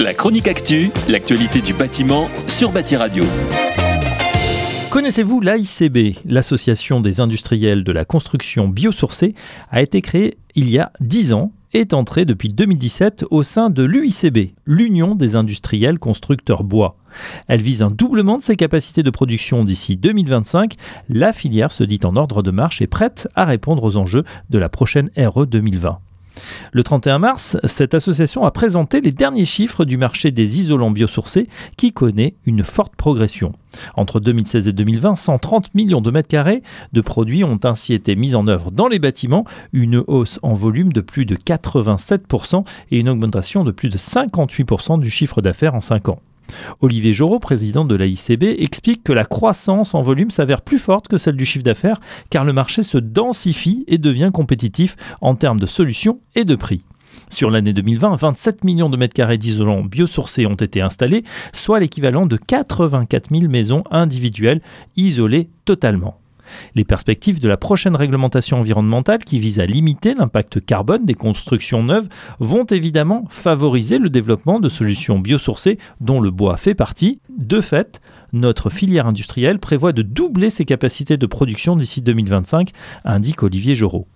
La chronique actu, l'actualité du bâtiment sur Bâti Radio. Connaissez-vous l'AICB L'association des industriels de la construction biosourcée a été créée il y a 10 ans est entrée depuis 2017 au sein de l'UICB, l'Union des industriels constructeurs bois. Elle vise un doublement de ses capacités de production d'ici 2025. La filière se dit en ordre de marche et prête à répondre aux enjeux de la prochaine RE 2020. Le 31 mars, cette association a présenté les derniers chiffres du marché des isolants biosourcés qui connaît une forte progression. Entre 2016 et 2020, 130 millions de mètres carrés de produits ont ainsi été mis en œuvre dans les bâtiments, une hausse en volume de plus de 87% et une augmentation de plus de 58% du chiffre d'affaires en 5 ans. Olivier Jorot, président de la ICB, explique que la croissance en volume s'avère plus forte que celle du chiffre d'affaires car le marché se densifie et devient compétitif en termes de solutions et de prix. Sur l'année 2020, 27 millions de mètres carrés d'isolants biosourcés ont été installés, soit l'équivalent de 84 000 maisons individuelles isolées totalement. Les perspectives de la prochaine réglementation environnementale qui vise à limiter l'impact carbone des constructions neuves vont évidemment favoriser le développement de solutions biosourcées dont le bois fait partie. De fait, notre filière industrielle prévoit de doubler ses capacités de production d'ici 2025, indique Olivier Jorot.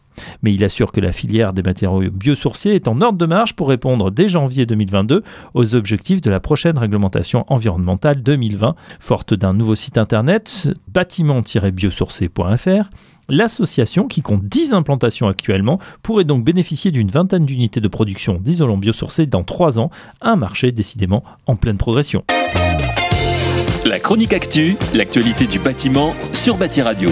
Mais il assure que la filière des matériaux biosourciers est en ordre de marche pour répondre dès janvier 2022 aux objectifs de la prochaine réglementation environnementale 2020. Forte d'un nouveau site internet, bâtiment-biosourcé.fr, L'association, qui compte 10 implantations actuellement, pourrait donc bénéficier d'une vingtaine d'unités de production d'isolants biosourcés dans 3 ans, un marché décidément en pleine progression. La chronique actu, l'actualité du bâtiment sur Bâti Radio.